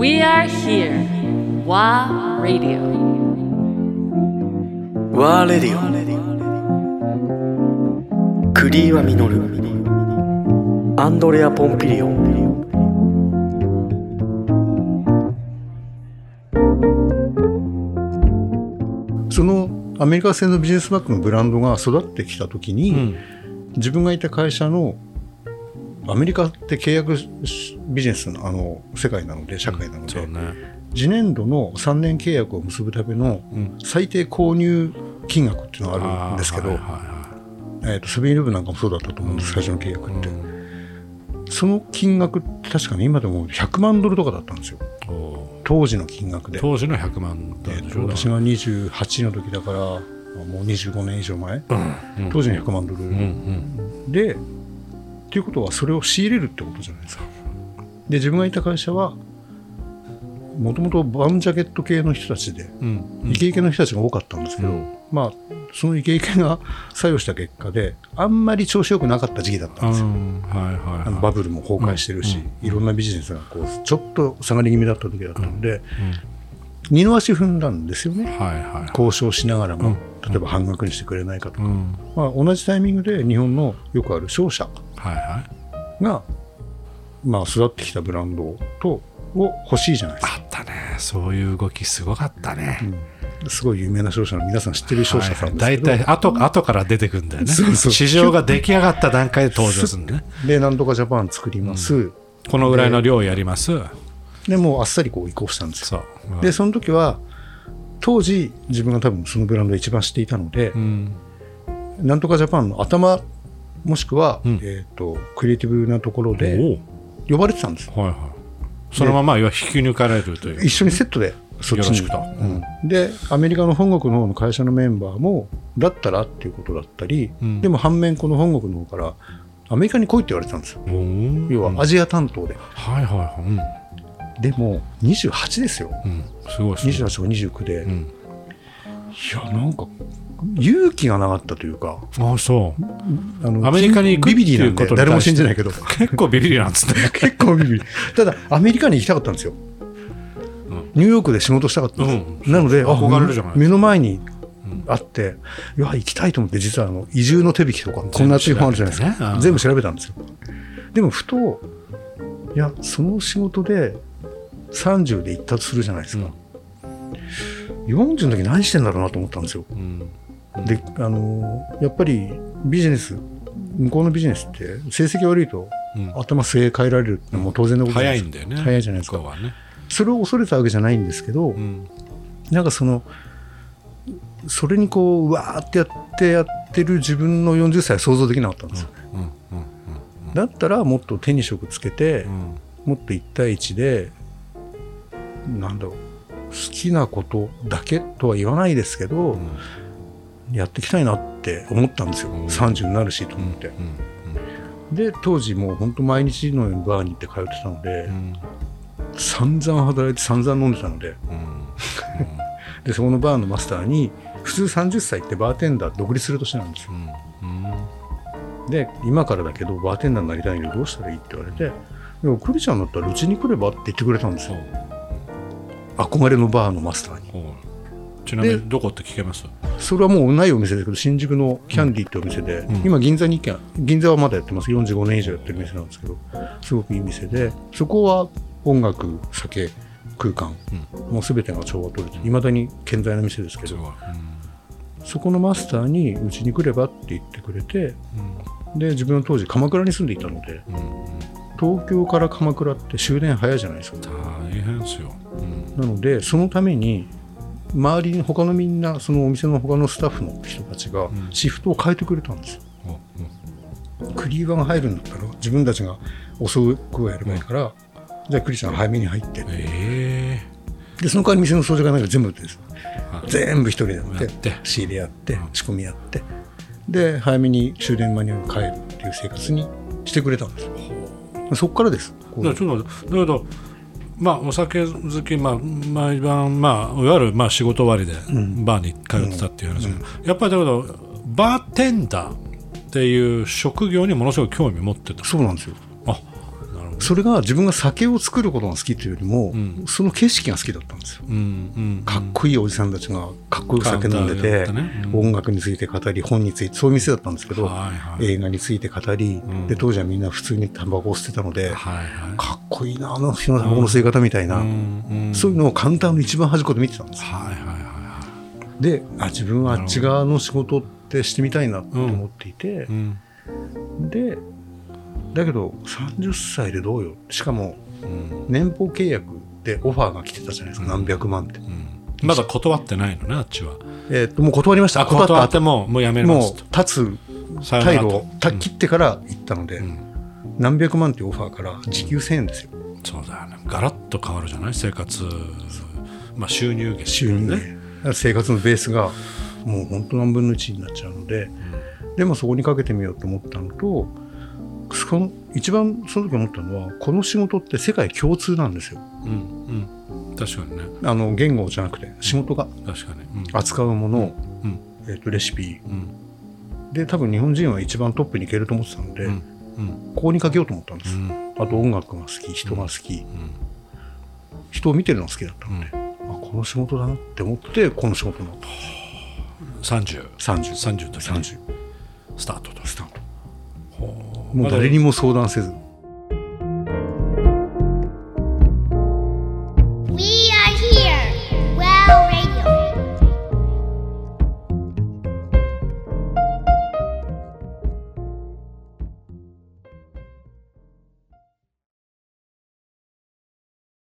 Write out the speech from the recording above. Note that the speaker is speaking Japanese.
We are here. WA Radio. ワーレディオクリーワミノルアンドレア・ポンピリオンそのアメリカ製のビジネスバッグのブランドが育ってきた時に、うん自分がいた会社のアメリカって契約ビジネスのあの世界なので社会なので、そうね。次年度の3年契約を結ぶためのうん。最低購入金額っていうのがあるんですけど、はいはえーとセブンイレブンなんかもそうだったと思うんです、最初の契約って、その金額って確かに今でも100万ドルとかだったんですよ。当時の金額で、ー当時の100万ドえルでしょーと私が28の時だからもう25年以上前、うん。うん。当時の100万ドル、うんうん。でっていうことはそれを仕入れるってことじゃないですか。で自分がいた会社はもともとバウンジャケット系の人たちでうんイケイケの人たちが多かったんですけど、うん。まあそのイケイケが作用した結果であんまり調子よくなかった時期だったんですよ、うんはいはいはい。あのバブルも崩壊してるし、うんいろんなビジネスがこうちょっと下がり気味だった時だったので、二の足踏んだんですよね。はいはい交渉しながらも、うん。例えば半額にしてくれないかとか、うん。まあ、同じタイミングで日本のよくある商社はいはい。が、まあ、育ってきたブランドとを欲しいじゃないですか、あったね。そういう動きすごかったね。すごい有名な商社の皆さん知ってる商社さんですけど、大体後後から出てくるんだよね。そうそう。市場が出来上がった段階で登場するんだね。でなんとかジャパン作ります、このぐらいの量やります。でもうあっさりこう移行したんですよでその時は当時自分が多分そのブランドを一番知っていたので、うん。なんとかジャパンの頭もしくは、うん。えー、とクリエイティブなところでお呼ばれてたんです。はいはい。そのまま引き抜かれるという。一緒にセットでそっちに。うん。でアメリカの本国の方の会社のメンバーもだったらっていうことだったり、うん。でも反面この本国の方からアメリカに来いって言われてたんですよ。要はアジア担当で、はいはいはいでも28ですよ。うんうんすごいすごい28とか29で、いうん。やなんか勇気がなかったというか。あそう。あのアメリカに行くビビリなんで誰も信じないけど。結構ビビりなんつってね。結構ビビりただアメリカに行きたかったんですよ、ニューヨークで仕事したかったんです。よ、うん。なのであ憧れるじゃない目の前にあって、いや行きたいと思って実はあの移住の手引きとかこんな熱い本あるじゃないですか。全部調べたんですよ。でもふといやその仕事で30で行ったとするじゃないですか、40の時何してんだろうなと思ったんですよ。うん。であのやっぱりビジネス向こうのビジネスって成績悪いとうん。頭据え替えられるってのはもう当然のこと早いんだよね。早いじゃないですか。ね。それを恐れたわけじゃないんですけど、うん。なんかそのそれにこううわーってやってやってる自分の40歳は想像できなかったんですよ、うん。うん。だったらもっと手に職つけて、うん。もっと1対1でなんだろう好きなことだけとは言わないですけど、やっていきたいなって思ったんですよ、うん。30になるしと思って、うんで当時もう本当毎日のようにバーに行って通ってたので、うん。散々働いて散々飲んでたので。うんでそこのバーのマスターに普通30歳ってバーテンダー独立する年なんですよ。うんうん。で今からだけどバーテンダーになりたいんだけどどうしたらいいって言われてでもクリちゃんだったらうちに来ればって言ってくれたんですよ憧れのバーのマスターに。ちなみにどこって聞けます？それはもうないお店ですけど新宿のキャンディーってお店で、うん。今銀座に1軒銀座はまだやってます。45年以上やってる店なんですけどすごくいい店でそこは音楽酒空間、もう全てが調和取れていまだに健在な店ですけどすごいそこのマスターにうちに来ればって言ってくれてで自分は当時鎌倉に住んでいたのでうん。うん。うん東京から鎌倉って終電早いじゃないですか。大変ですよ。うんなのでそのために周りに他のみんなそのお店の他のスタッフの人たちがん。シフトを変えてくれたんですよ、おうんクリーバーが入るんだったら自分たちが遅くはやればいいから、じゃあクリちゃん早めに入って。え。でその代わり店の掃除がないから全部です。はい。全部一人でやってやって。仕入れやって仕込みやって。で早めに終電間に合う帰るっていう生活にしてくれたんですよ。そこからです。だからちょっとだけどまあお酒好き、まあ、毎晩、まあ、いわゆるまあ仕事終わりでバーに通ってたっていう話。だけど、やっぱりだけどバーテンダーっていう職業にものすごい興味持ってた。そうなんですよそれが自分が酒を作ることが好きというよりも、ん。その景色が好きだったんですよ。うんうんかっこいいおじさんたちがかっこよく酒飲んでて、ねうん音楽について語り本についてそういう店だったんですけど、はいはい。映画について語り、ん。で当時はみんな普通にタバコを捨てたので、はいはい。かっこいいなあの人のタバコの吸い方みたいな、そういうのをカウンターの一番端っこで見てたんですよ。はいはいはいはい。であ自分はあっち側の仕事ってしてみたいなと思っていてう、ん。でだけど30歳でどうよ？しかもうん。年俸契約でオファーが来てたじゃないですか、何百万って、うん。まだ断ってないのねあっちは。えーっともう断りました。あ断って後。ももうやめまもすと。う立つさよならと。退路をた切ってから行ったので、ん。何百万っていうオファーから時給1000円ですよ。そうだよね。ガラッと変わるじゃない？生活。まあ収入源収入ね生活のベースがもう本当何分の1になっちゃうので、でもそこにかけてみようと思ったのとその一番その時思ったのはこの仕事って世界共通なんですよ。うんうん。確かにね。あの言語じゃなくて仕事が確かに。うん。扱うもの、うん。えー、とレシピ。うん。で多分日本人は一番トップに行けると思ってたので、ここにかけようと思ったんです、うん。あと音楽が好き人が好き、人を見てるのが好きだったので、あこの仕事だなって思ってこの仕事になった。30 30 30の時に30スタートと。スタート。ほもう誰にも相談せず。